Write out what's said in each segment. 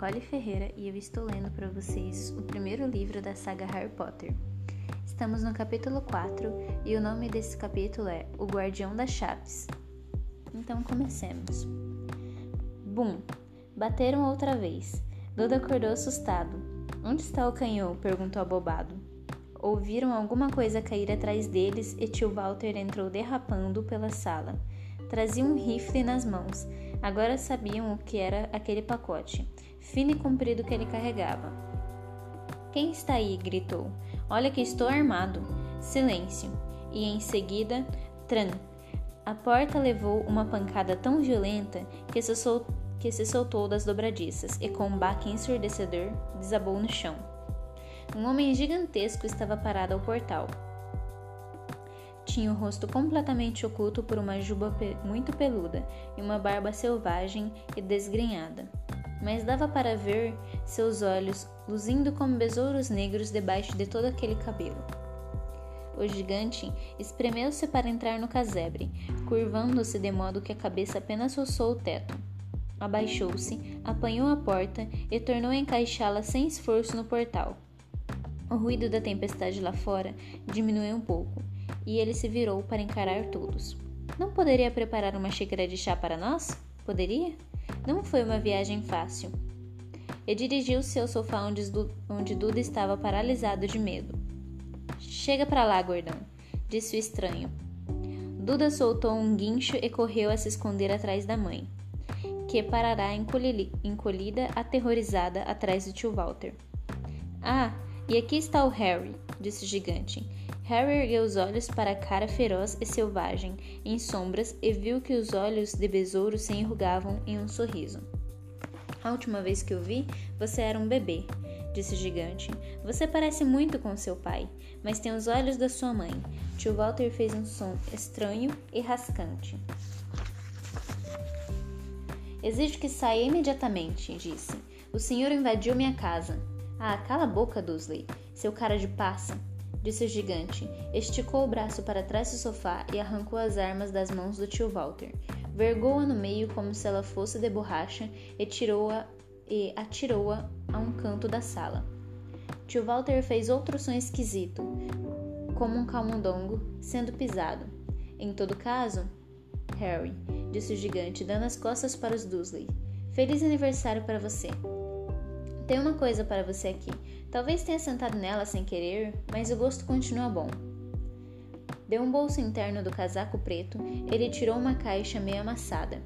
Nicole Ferreira e eu estou lendo para vocês o primeiro livro da saga Harry Potter. Estamos no capítulo 4 e o nome desse capítulo é O Guardião das Chaves. Então comecemos. Bum! Bateram outra vez. Duda acordou assustado. Onde está o canhão? perguntou abobado. Ouviram alguma coisa cair atrás deles e tio Walter entrou derrapando pela sala. Trazia um rifle nas mãos. Agora sabiam o que era aquele pacote, fino e comprido que ele carregava. Quem está aí? gritou. Olha que estou armado. Silêncio. E em seguida, tran. A porta levou uma pancada tão violenta que se, que se soltou das dobradiças e, com um baque ensurdecedor, desabou no chão. Um homem gigantesco estava parado ao portal. Tinha o rosto completamente oculto por uma juba pe muito peluda e uma barba selvagem e desgrenhada. Mas dava para ver seus olhos luzindo como besouros negros debaixo de todo aquele cabelo. O gigante espremeu-se para entrar no casebre, curvando-se de modo que a cabeça apenas roçou o teto. Abaixou-se, apanhou a porta e tornou a encaixá-la sem esforço no portal. O ruído da tempestade lá fora diminuiu um pouco e ele se virou para encarar todos. Não poderia preparar uma xícara de chá para nós? Poderia? Não foi uma viagem fácil. E dirigiu-se ao sofá onde, onde Duda estava paralisado de medo. Chega para lá, gordão, disse o estranho. Duda soltou um guincho e correu a se esconder atrás da mãe, que parará encolhida, aterrorizada, atrás do tio Walter. Ah, e aqui está o Harry, disse o gigante. Harry ergueu os olhos para a cara feroz e selvagem, em sombras, e viu que os olhos de besouro se enrugavam em um sorriso. A última vez que o vi, você era um bebê, disse o gigante. Você parece muito com seu pai, mas tem os olhos da sua mãe. Tio Walter fez um som estranho e rascante. Exijo que saia imediatamente, disse. O senhor invadiu minha casa. Ah, cala a boca, Dursley, seu cara de passa disse o gigante. Esticou o braço para trás do sofá e arrancou as armas das mãos do tio Walter. Vergou-a no meio como se ela fosse de borracha e tirou-a e atirou-a a um canto da sala. Tio Walter fez outro som esquisito, como um camundongo sendo pisado. Em todo caso, Harry, disse o gigante, dando as costas para os Dursley. Feliz aniversário para você. Tem uma coisa para você aqui. Talvez tenha sentado nela sem querer, mas o gosto continua bom. De um bolso interno do casaco preto, ele tirou uma caixa meio amassada.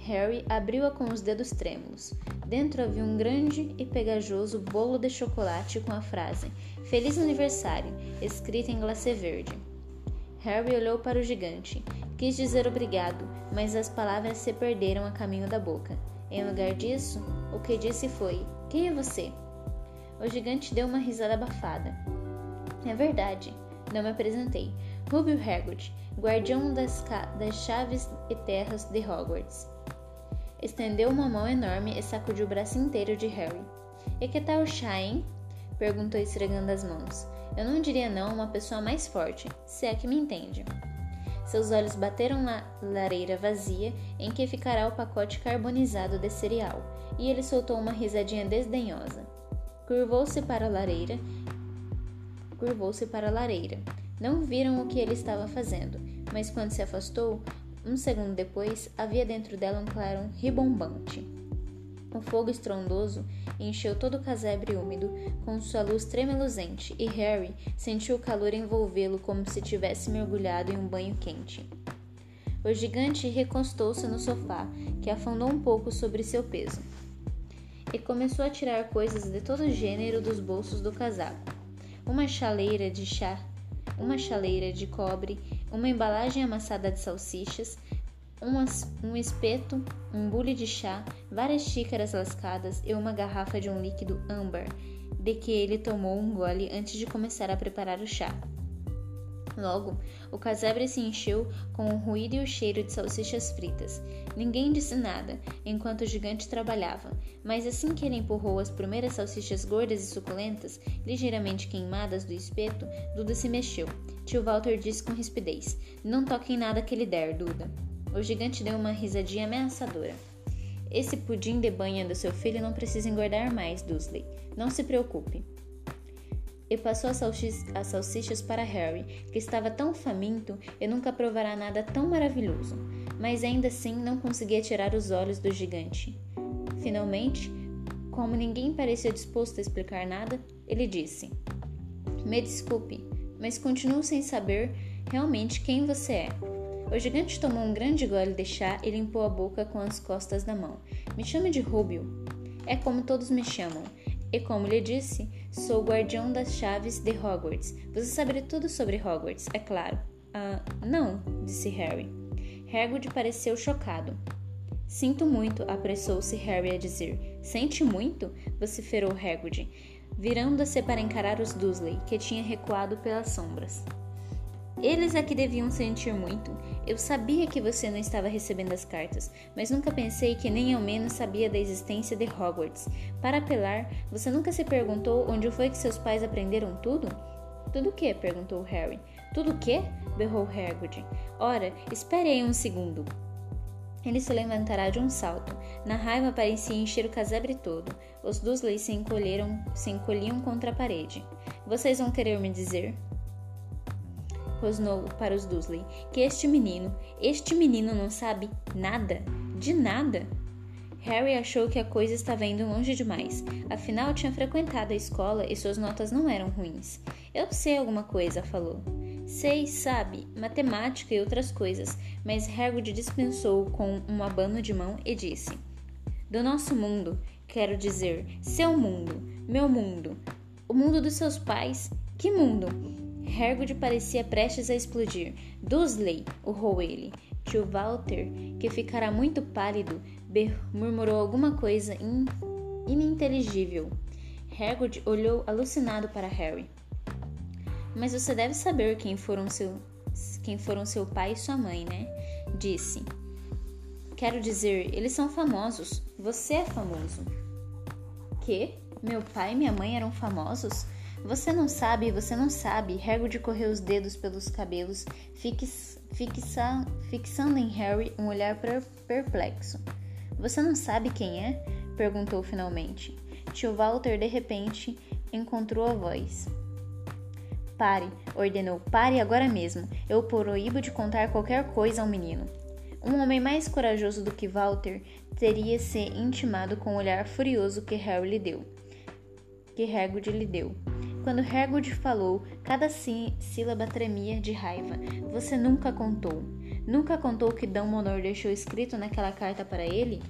Harry abriu-a com os dedos trêmulos. Dentro havia um grande e pegajoso bolo de chocolate com a frase Feliz aniversário, escrita em glacê verde. Harry olhou para o gigante. Quis dizer obrigado, mas as palavras se perderam a caminho da boca. Em lugar disso, o que disse foi: Quem é você? O gigante deu uma risada abafada. É verdade, não me apresentei. Rubio Hagrid, guardião das, das chaves e terras de Hogwarts. Estendeu uma mão enorme e sacudiu o braço inteiro de Harry. E que tal o chá, hein? Perguntou esfregando as mãos. Eu não diria não a uma pessoa mais forte, se é que me entende. Seus olhos bateram na lareira vazia em que ficará o pacote carbonizado de cereal, e ele soltou uma risadinha desdenhosa. Curvou-se para a lareira. Curvou-se para a lareira. Não viram o que ele estava fazendo, mas quando se afastou, um segundo depois, havia dentro dela um clarão ribombante. O fogo estrondoso encheu todo o casebre úmido com sua luz tremeluzente e Harry sentiu o calor envolvê-lo como se tivesse mergulhado em um banho quente. O gigante recostou-se no sofá, que afundou um pouco sobre seu peso e começou a tirar coisas de todo gênero dos bolsos do casaco. Uma chaleira de chá, uma chaleira de cobre, uma embalagem amassada de salsichas, um, um espeto, um bule de chá, várias xícaras lascadas e uma garrafa de um líquido âmbar, de que ele tomou um gole antes de começar a preparar o chá. Logo, o casebre se encheu com o ruído e o cheiro de salsichas fritas. Ninguém disse nada enquanto o gigante trabalhava, mas assim que ele empurrou as primeiras salsichas gordas e suculentas, ligeiramente queimadas do espeto, Duda se mexeu. Tio Walter disse com rispidez: Não toque em nada que ele der, Duda. O gigante deu uma risadinha ameaçadora. Esse pudim de banha do seu filho não precisa engordar mais, Dursley. Não se preocupe. E passou as, as salsichas para Harry, que estava tão faminto e nunca provará nada tão maravilhoso, mas ainda assim não conseguia tirar os olhos do gigante. Finalmente, como ninguém parecia disposto a explicar nada, ele disse: Me desculpe, mas continuo sem saber realmente quem você é. O gigante tomou um grande gole de chá e limpou a boca com as costas da mão. Me chame de Rubio. É como todos me chamam. E como lhe disse, sou o guardião das chaves de Hogwarts. Você sabe tudo sobre Hogwarts, é claro. Ah, não, disse Harry. Hagrid pareceu chocado. Sinto muito, apressou-se Harry a dizer. Sente muito? vociferou Hagrid, virando-se para encarar os Dursley, que tinha recuado pelas sombras. Eles é que deviam sentir muito. Eu sabia que você não estava recebendo as cartas, mas nunca pensei que nem ao menos sabia da existência de Hogwarts. Para apelar, você nunca se perguntou onde foi que seus pais aprenderam tudo? Tudo o que? perguntou Harry. Tudo o que? berrou Hagrid. Ora, espere aí um segundo. Ele se levantará de um salto. Na raiva parecia encher o casebre todo. Os Dursley se encolheram, se encolhiam contra a parede. Vocês vão querer me dizer? Rosnou para os Dursley que este menino, este menino não sabe nada, de nada. Harry achou que a coisa estava indo longe demais. Afinal, tinha frequentado a escola e suas notas não eram ruins. Eu sei alguma coisa, falou. Sei, sabe, matemática e outras coisas, mas Hagrid dispensou com um abano de mão e disse: Do nosso mundo, quero dizer, seu mundo, meu mundo, o mundo dos seus pais. Que mundo? Hagrid parecia prestes a explodir. Dursley, urrou ele. Tio Walter, que ficara muito pálido, murmurou alguma coisa in ininteligível. Hagrid olhou alucinado para Harry. Mas você deve saber quem foram seu, quem foram seu pai e sua mãe, né? Disse. Quero dizer, eles são famosos. Você é famoso. Que? Meu pai e minha mãe eram famosos? Você não sabe, você não sabe. Hagrid correu os dedos pelos cabelos, fix, fixa, fixando em Harry um olhar perplexo. Você não sabe quem é? perguntou finalmente. Tio Walter de repente encontrou a voz. Pare, ordenou. Pare agora mesmo. Eu proíbo de contar qualquer coisa ao menino. Um homem mais corajoso do que Walter teria se intimado com o olhar furioso que Harry lhe deu. Que Hagrid lhe deu. Quando Hagrid falou, cada sí sílaba tremia de raiva. Você nunca contou. Nunca contou que Dumbledore deixou escrito naquela carta para ele?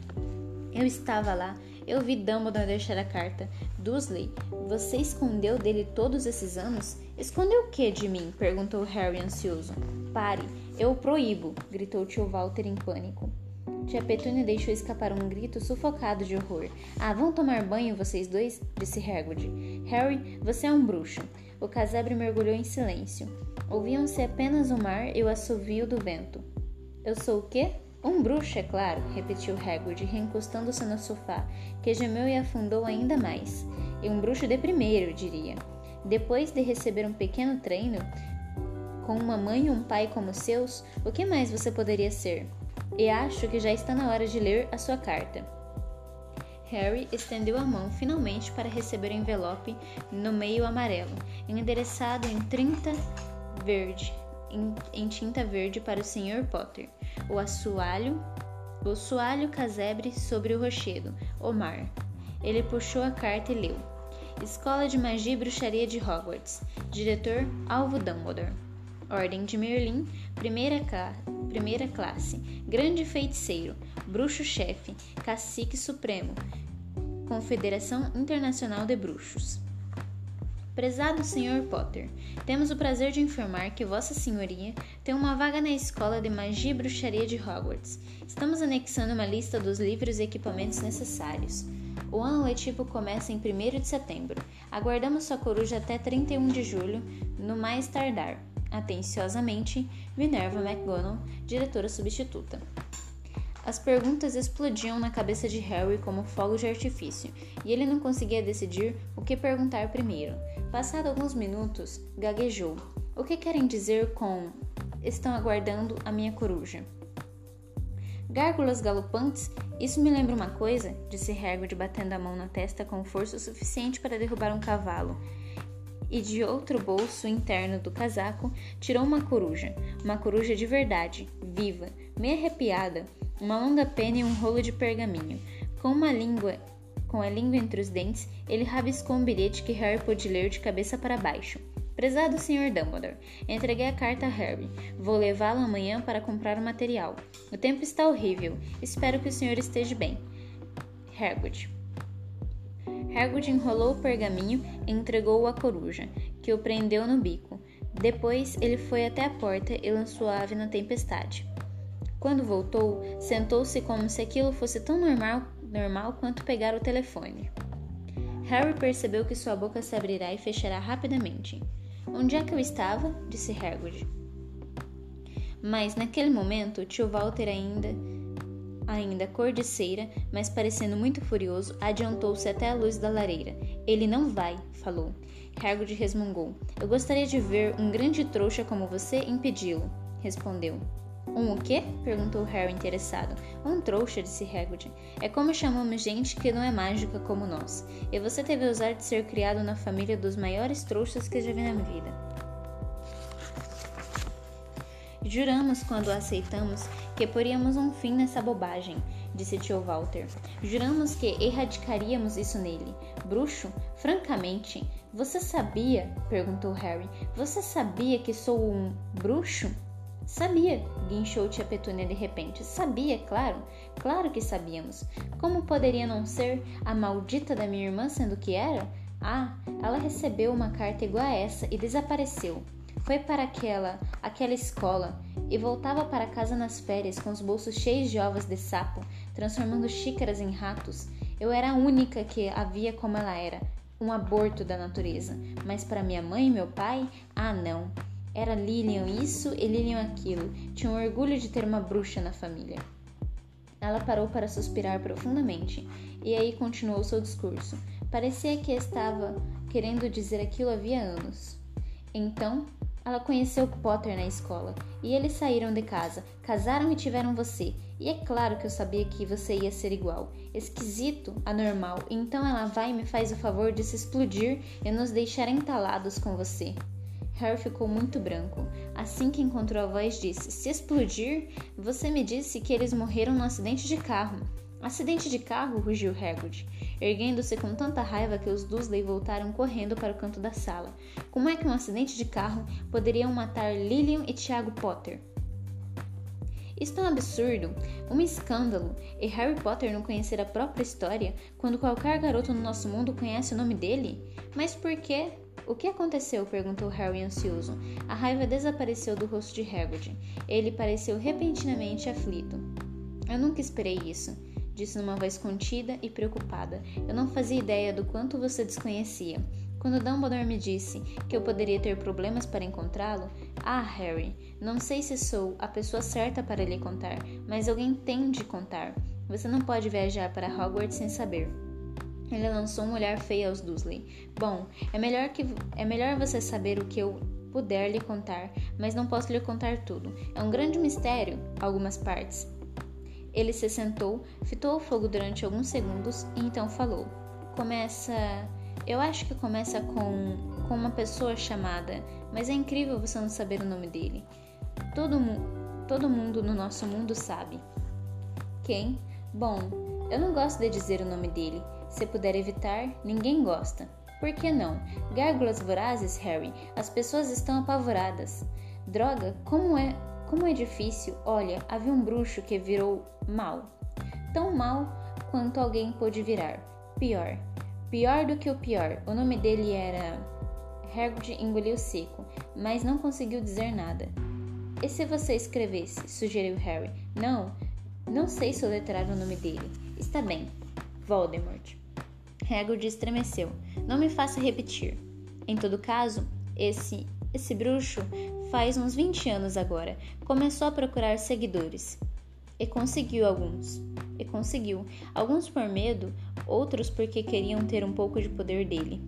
Eu estava lá eu vi Dumbledore deixar a carta. Dursley, você escondeu dele todos esses anos? Escondeu o que de mim? perguntou Harry ansioso. Pare, eu o proíbo, gritou tio Walter em pânico. Tia Petúnia deixou escapar um grito sufocado de horror. Ah, vão tomar banho vocês dois? disse Hagrid. Harry, você é um bruxo. O casebre mergulhou em silêncio. Ouviam-se apenas o mar e o assovio do vento. Eu sou o quê? Um bruxo, é claro, repetiu Hagrid, reencostando-se no sofá, que gemeu e afundou ainda mais. E um bruxo de primeiro, diria. Depois de receber um pequeno treino, com uma mãe e um pai como seus, o que mais você poderia ser? E acho que já está na hora de ler a sua carta. Harry estendeu a mão finalmente para receber o envelope no meio amarelo, endereçado em 30 verde, em, em tinta verde para o Sr. Potter o assoalho, o soalho casebre sobre o rochedo, Omar. Ele puxou a carta e leu. Escola de Magia e Bruxaria de Hogwarts. Diretor Alvo Dumbledore. Ordem de Merlin, primeira, primeira classe. Grande feiticeiro, bruxo-chefe, cacique supremo. Confederação Internacional de Bruxos. Prezado Sr. Potter, temos o prazer de informar que Vossa Senhoria tem uma vaga na Escola de Magia e Bruxaria de Hogwarts. Estamos anexando uma lista dos livros e equipamentos necessários. O ano letivo começa em 1 de setembro. Aguardamos sua coruja até 31 de julho, no mais tardar. Atenciosamente, Minerva McGonagall, diretora substituta. As perguntas explodiam na cabeça de Harry como fogos de artifício, e ele não conseguia decidir o que perguntar primeiro. Passado alguns minutos, gaguejou. O que querem dizer com estão aguardando a minha coruja? Gárgulas galopantes? Isso me lembra uma coisa, disse Hagrid batendo a mão na testa com força suficiente para derrubar um cavalo. E de outro bolso interno do casaco tirou uma coruja, uma coruja de verdade, viva, meio arrepiada, uma longa pena e um rolo de pergaminho. Com uma língua, com a língua entre os dentes, ele rabiscou um bilhete que Harry pôde ler de cabeça para baixo. Prezado Sr. Dumbledore, entreguei a carta a Harry. Vou levá-lo amanhã para comprar o material. O tempo está horrível. Espero que o senhor esteja bem. Hagrid. Hagrid enrolou o pergaminho e entregou-o à coruja, que o prendeu no bico. Depois ele foi até a porta e lançou a ave na tempestade. Quando voltou, sentou-se como se aquilo fosse tão normal, normal quanto pegar o telefone. Harry percebeu que sua boca se abrirá e fechará rapidamente. Onde é que eu estava? disse Hagrid. Mas naquele momento, tio Walter ainda ainda cor de cera, mas parecendo muito furioso, adiantou-se até a luz da lareira. Ele não vai, falou. Hagrid resmungou. Eu gostaria de ver um grande trouxa como você impedi-lo, respondeu. Um o quê? perguntou Harry interessado. Um trouxa, disse Hagrid. É como chamamos gente que não é mágica como nós. E você teve o azar de ser criado na família dos maiores trouxas que já vi na vida. Juramos, quando aceitamos, que poríamos um fim nessa bobagem, disse tio Walter. Juramos que erradicaríamos isso nele. Bruxo? Francamente, você sabia? perguntou Harry. Você sabia que sou um bruxo? Sabia, guinchou tia Petúnia de repente. Sabia, claro. Claro que sabíamos. Como poderia não ser a maldita da minha irmã sendo que era? Ah, ela recebeu uma carta igual a essa e desapareceu. Foi para aquela, aquela escola e voltava para casa nas férias com os bolsos cheios de ovos de sapo, transformando xícaras em ratos. Eu era a única que a via como ela era, um aborto da natureza. Mas para minha mãe e meu pai, ah não. Era Lilian isso e Lilian aquilo. Tinha um orgulho de ter uma bruxa na família. Ela parou para suspirar profundamente e aí continuou seu discurso. Parecia que estava querendo dizer aquilo havia anos. Então, ela conheceu Potter na escola e eles saíram de casa, casaram e tiveram você. E é claro que eu sabia que você ia ser igual, esquisito, anormal. Então ela vai e me faz o favor de se explodir e nos deixar entalados com você. Harry ficou muito branco. Assim que encontrou a voz, disse: Se explodir, você me disse que eles morreram no acidente de carro. Acidente de carro? rugiu Hagrid, erguendo-se com tanta raiva que os Dursley voltaram correndo para o canto da sala. Como é que um acidente de carro poderiam matar Lillian e Tiago Potter? Isto é um absurdo, um escândalo, e Harry Potter não conhecer a própria história quando qualquer garoto no nosso mundo conhece o nome dele? Mas por quê? O que aconteceu? perguntou Harry ansioso. A raiva desapareceu do rosto de Hagrid. Ele pareceu repentinamente aflito. Eu nunca esperei isso, disse numa voz contida e preocupada. Eu não fazia ideia do quanto você desconhecia. Quando Dumbledore me disse que eu poderia ter problemas para encontrá-lo, ah, Harry, não sei se sou a pessoa certa para lhe contar, mas alguém tem de contar. Você não pode viajar para Hogwarts sem saber. Ele lançou um olhar feio aos Dursley. Bom, é melhor que é melhor você saber o que eu puder lhe contar, mas não posso lhe contar tudo. É um grande mistério, algumas partes. Ele se sentou, fitou o fogo durante alguns segundos e então falou. Começa. Eu acho que começa com, com uma pessoa chamada, mas é incrível você não saber o nome dele. Todo, mu todo mundo no nosso mundo sabe. Quem? Bom, eu não gosto de dizer o nome dele. Se puder evitar, ninguém gosta. Por que não? Gárgulas vorazes, Harry. As pessoas estão apavoradas. Droga, como é, como é difícil. Olha, havia um bruxo que virou mal. Tão mal quanto alguém pôde virar. Pior. Pior do que o pior. O nome dele era. Hagrid engoliu seco, mas não conseguiu dizer nada. E se você escrevesse? sugeriu Harry. Não, não sei soletrar o nome dele. Está bem. Voldemort. Hagrid estremeceu. Não me faça repetir. Em todo caso, esse esse bruxo faz uns 20 anos agora começou a procurar seguidores. E conseguiu alguns. E conseguiu. Alguns por medo, outros porque queriam ter um pouco de poder dele.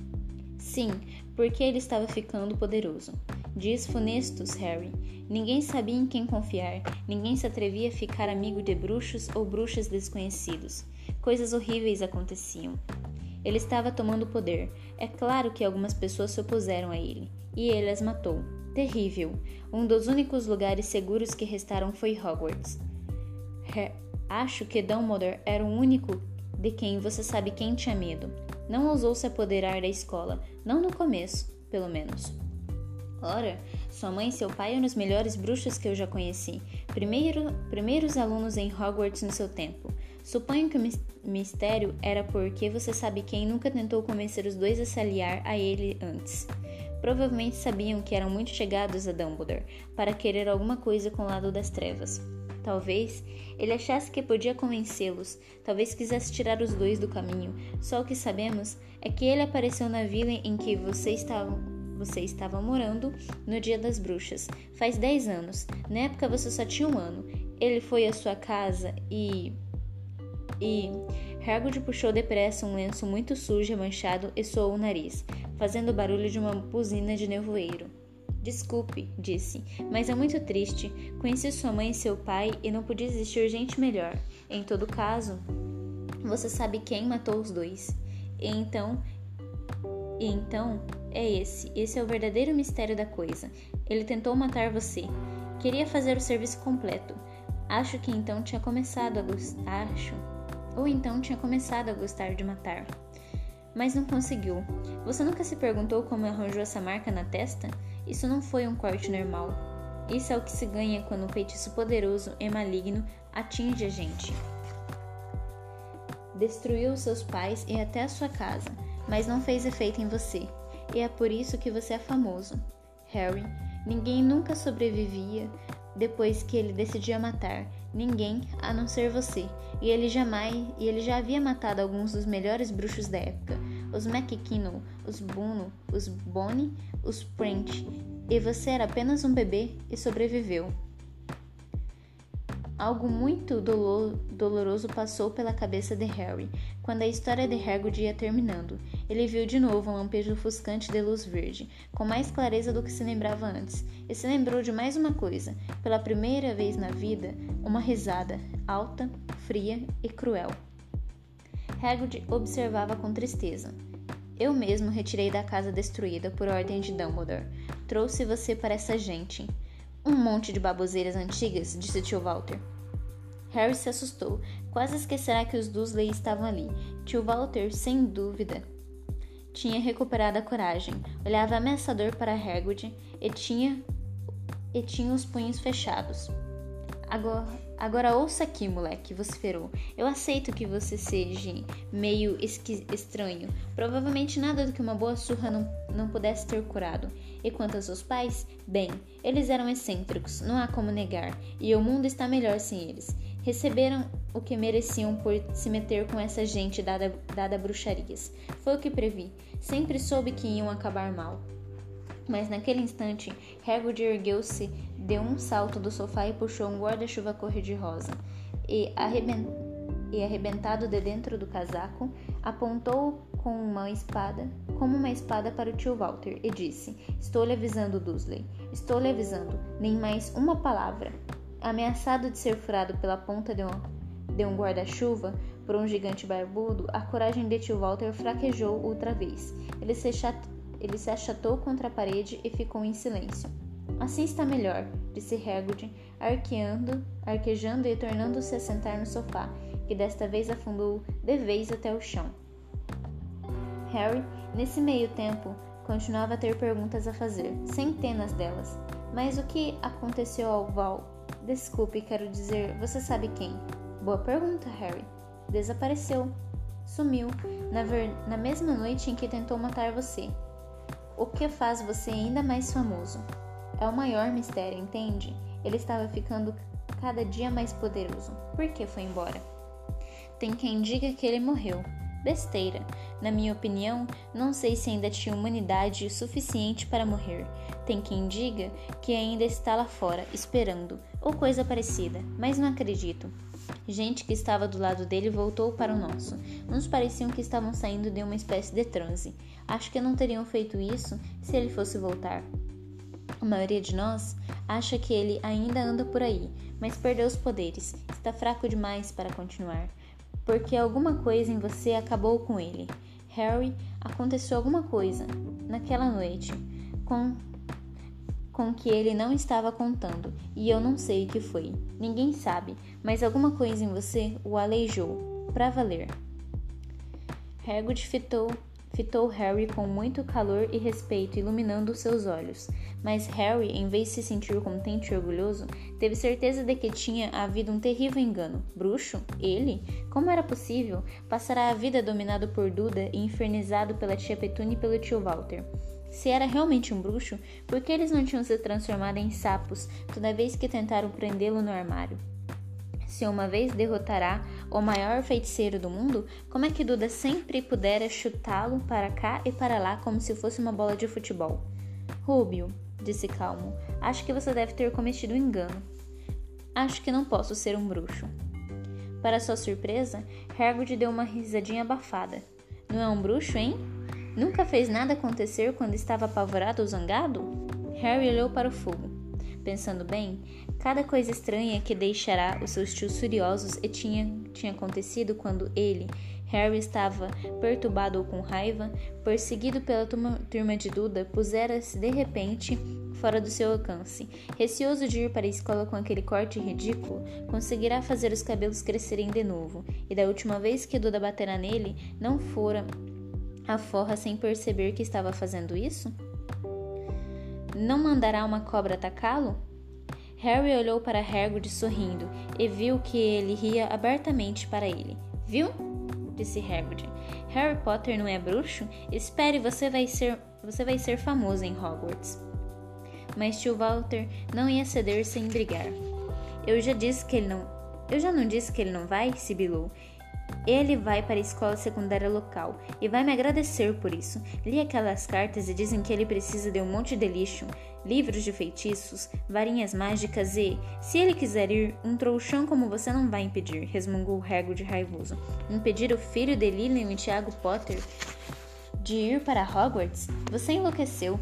Sim, porque ele estava ficando poderoso. Dias funestos, Harry. Ninguém sabia em quem confiar, ninguém se atrevia a ficar amigo de bruxos ou bruxas desconhecidos. Coisas horríveis aconteciam. Ele estava tomando poder. É claro que algumas pessoas se opuseram a ele, e ele as matou. Terrível. Um dos únicos lugares seguros que restaram foi Hogwarts. Acho que Dumbledore era o único de quem você sabe quem tinha medo. Não ousou se apoderar da escola, não no começo, pelo menos. Ora, sua mãe e seu pai eram os melhores bruxos que eu já conheci, Primeiro, primeiros alunos em Hogwarts no seu tempo. Suponho que o mistério era porque você sabe quem nunca tentou convencer os dois a se aliar a ele antes. Provavelmente sabiam que eram muito chegados a Dumbledore para querer alguma coisa com o lado das trevas. Talvez ele achasse que podia convencê-los, talvez quisesse tirar os dois do caminho. Só o que sabemos é que ele apareceu na vila em que você estava, você estava morando no Dia das Bruxas, faz dez anos. Na época você só tinha um ano. Ele foi à sua casa e. E. Hagrid puxou depressa um lenço muito sujo e manchado e soou o nariz, fazendo o barulho de uma buzina de nevoeiro. Desculpe, disse, mas é muito triste. Conheci sua mãe e seu pai e não podia existir gente melhor. Em todo caso, você sabe quem matou os dois. E então, e então é esse. Esse é o verdadeiro mistério da coisa. Ele tentou matar você. Queria fazer o serviço completo. Acho que então tinha começado a gostar. Acho. Ou então tinha começado a gostar de matar. Mas não conseguiu. Você nunca se perguntou como arranjou essa marca na testa? Isso não foi um corte normal. Isso é o que se ganha quando um feitiço poderoso e maligno atinge a gente. Destruiu seus pais e até a sua casa, mas não fez efeito em você. E é por isso que você é famoso. Harry, ninguém nunca sobrevivia depois que ele decidia matar. Ninguém, a não ser você. E ele jamais, e ele já havia matado alguns dos melhores bruxos da época os McKinnon, os Bono, os Bonnie, os Print, e você era apenas um bebê e sobreviveu. Algo muito doloroso passou pela cabeça de Harry quando a história de Hagrid ia terminando. Ele viu de novo um lampejo ofuscante de luz verde, com mais clareza do que se lembrava antes, e se lembrou de mais uma coisa. Pela primeira vez na vida, uma risada, alta, fria e cruel. Hagrid observava com tristeza. Eu mesmo retirei da casa destruída por ordem de Dumbledore. Trouxe você para essa gente. Um monte de baboseiras antigas, disse tio Walter. Harry se assustou. Quase esquecerá que os Dursley estavam ali. Tio Walter, sem dúvida, tinha recuperado a coragem. Olhava ameaçador para Hagrid e tinha e tinha os punhos fechados. Agora, agora ouça aqui, moleque, vociferou. Eu aceito que você seja meio estranho. Provavelmente nada do que uma boa surra não, não pudesse ter curado. E quanto aos seus pais, bem, eles eram excêntricos, não há como negar. E o mundo está melhor sem eles. Receberam o que mereciam por se meter com essa gente dada, dada bruxarias. Foi o que previ. Sempre soube que iam acabar mal. Mas naquele instante, Hagrid ergueu-se deu um salto do sofá e puxou um guarda-chuva cor-de-rosa. E, arrebent... e arrebentado de dentro do casaco, apontou com uma espada, como uma espada para o tio Walter, e disse: Estou lhe avisando, Dursley. Estou lhe avisando. Nem mais uma palavra. Ameaçado de ser furado pela ponta de um, de um guarda-chuva por um gigante barbudo, a coragem de tio Walter fraquejou outra vez. Ele se. Ele se achatou contra a parede e ficou em silêncio. Assim está melhor, disse Hagrid, arqueando, arquejando e tornando-se a sentar no sofá, que desta vez afundou de vez até o chão. Harry, nesse meio tempo, continuava a ter perguntas a fazer, centenas delas. Mas o que aconteceu ao Val? Desculpe, quero dizer, você sabe quem? Boa pergunta, Harry. Desapareceu. Sumiu, na, ver... na mesma noite em que tentou matar você. O que faz você ainda mais famoso? É o maior mistério, entende? Ele estava ficando cada dia mais poderoso. Por que foi embora? Tem quem diga que ele morreu. Besteira. Na minha opinião, não sei se ainda tinha humanidade suficiente para morrer. Tem quem diga que ainda está lá fora, esperando, ou coisa parecida, mas não acredito. Gente que estava do lado dele voltou para o nosso. Uns pareciam que estavam saindo de uma espécie de transe. Acho que não teriam feito isso se ele fosse voltar. A maioria de nós acha que ele ainda anda por aí, mas perdeu os poderes, está fraco demais para continuar, porque alguma coisa em você acabou com ele. Harry, aconteceu alguma coisa naquela noite com com que ele não estava contando, e eu não sei o que foi. Ninguém sabe, mas alguma coisa em você o aleijou, para valer. Hagrid fitou fitou Harry com muito calor e respeito, iluminando seus olhos. Mas Harry, em vez de se sentir contente e orgulhoso, teve certeza de que tinha havido um terrível engano. Bruxo? Ele? Como era possível? Passará a vida dominado por Duda e infernizado pela tia Petune e pelo tio Walter. Se era realmente um bruxo, por que eles não tinham se transformado em sapos toda vez que tentaram prendê-lo no armário? Se uma vez derrotará o maior feiticeiro do mundo, como é que Duda sempre pudera chutá-lo para cá e para lá como se fosse uma bola de futebol? Rubio, disse calmo, acho que você deve ter cometido um engano. Acho que não posso ser um bruxo. Para sua surpresa, Hagrid deu uma risadinha abafada. Não é um bruxo, hein? Nunca fez nada acontecer quando estava apavorado ou zangado? Harry olhou para o fogo. Pensando bem, cada coisa estranha que deixará os seus tios furiosos e tinha, tinha acontecido quando ele, Harry, estava perturbado ou com raiva, perseguido pela turma, turma de Duda, pusera-se de repente fora do seu alcance. Receoso de ir para a escola com aquele corte ridículo, conseguirá fazer os cabelos crescerem de novo, e da última vez que Duda batera nele, não fora a forra sem perceber que estava fazendo isso? Não mandará uma cobra atacá-lo? Harry olhou para Hagrid sorrindo e viu que ele ria abertamente para ele. Viu? disse Hagrid. Harry Potter não é bruxo? Espere, você vai ser, você vai ser famoso em Hogwarts. Mas tio Walter não ia ceder sem brigar. Eu já disse que ele não. Eu já não disse que ele não vai? sibilou. Ele vai para a escola secundária local e vai me agradecer por isso. Li aquelas cartas e dizem que ele precisa de um monte de lixo, livros de feitiços, varinhas mágicas e, se ele quiser ir, um trouxão como você não vai impedir, resmungou Hagrid raivoso. Impedir o filho de Lilian e Tiago Potter de ir para Hogwarts? Você enlouqueceu.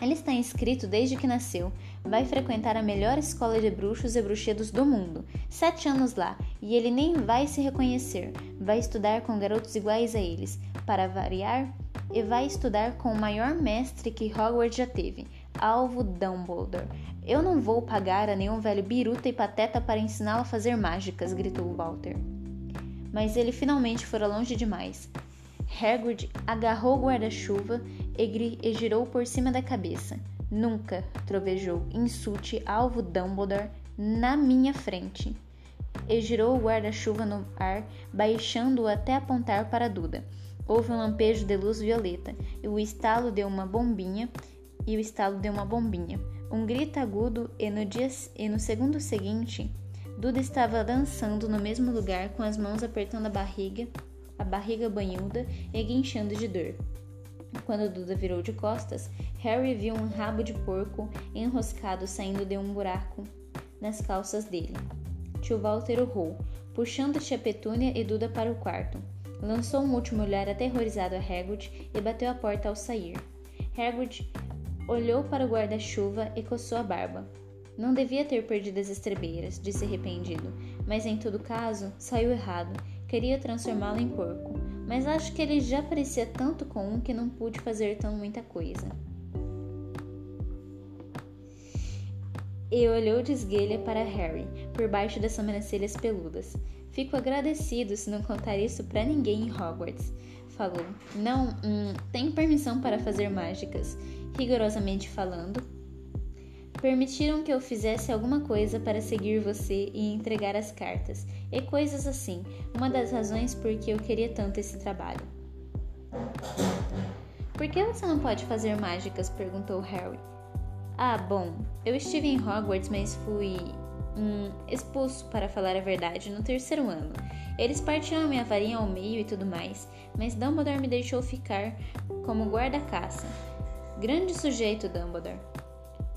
Ele está inscrito desde que nasceu vai frequentar a melhor escola de bruxos e bruxedos do mundo. Sete anos lá, e ele nem vai se reconhecer. Vai estudar com garotos iguais a eles, para variar, e vai estudar com o maior mestre que Hogwarts já teve, Alvo Dumbledore. Eu não vou pagar a nenhum velho biruta e pateta para ensiná-lo a fazer mágicas, gritou Walter. Mas ele finalmente fora longe demais. Hagrid agarrou o guarda-chuva e, e girou por cima da cabeça. Nunca, trovejou, insulte alvo Dumbledore na minha frente. E girou o guarda-chuva no ar, baixando-o até apontar para Duda. Houve um lampejo de luz violeta, e o estalo deu uma bombinha, e o estalo deu uma bombinha. Um grito agudo, e no, dia, e no segundo seguinte, Duda estava dançando no mesmo lugar, com as mãos apertando a barriga, a barriga banhuda e guinchando de dor. Quando Duda virou de costas, Harry viu um rabo de porco enroscado saindo de um buraco nas calças dele. Tio Walter urrou, puxando tia Petúnia e Duda para o quarto. Lançou um último olhar aterrorizado a Hagrid e bateu a porta ao sair. Hagrid olhou para o guarda-chuva e coçou a barba. Não devia ter perdido as estrebeiras, disse arrependido, mas em todo caso saiu errado. Queria transformá-lo em porco mas acho que ele já parecia tanto com um que não pude fazer tão muita coisa. E olhou de esguelha para Harry, por baixo das sobrancelhas peludas. Fico agradecido se não contar isso para ninguém em Hogwarts. Falou. Não, hum, tenho permissão para fazer mágicas. Rigorosamente falando, Permitiram que eu fizesse alguma coisa para seguir você e entregar as cartas, e coisas assim, uma das razões por que eu queria tanto esse trabalho. Por que você não pode fazer mágicas? perguntou Harry. Ah, bom, eu estive em Hogwarts, mas fui hum, expulso, para falar a verdade, no terceiro ano. Eles partiram minha varinha ao meio e tudo mais, mas Dumbledore me deixou ficar como guarda-caça. Grande sujeito, Dumbledore.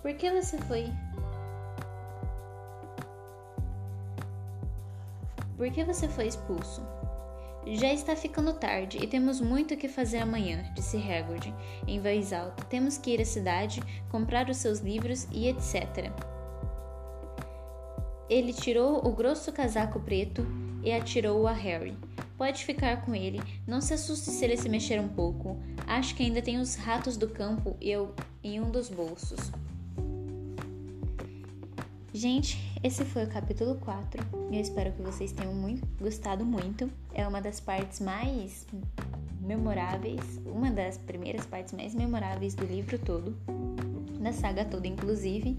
Por que você foi? Por que você foi expulso? Já está ficando tarde e temos muito o que fazer amanhã, disse Hagrid em voz alta. Temos que ir à cidade, comprar os seus livros e etc. Ele tirou o grosso casaco preto e atirou-o a Harry. Pode ficar com ele, não se assuste se ele se mexer um pouco. Acho que ainda tem os ratos do campo e eu em um dos bolsos. Gente, esse foi o capítulo 4. Eu espero que vocês tenham muito, gostado muito. É uma das partes mais memoráveis, uma das primeiras partes mais memoráveis do livro todo, da saga toda, inclusive,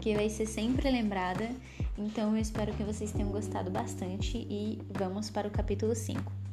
que vai ser sempre lembrada. Então eu espero que vocês tenham gostado bastante e vamos para o capítulo 5.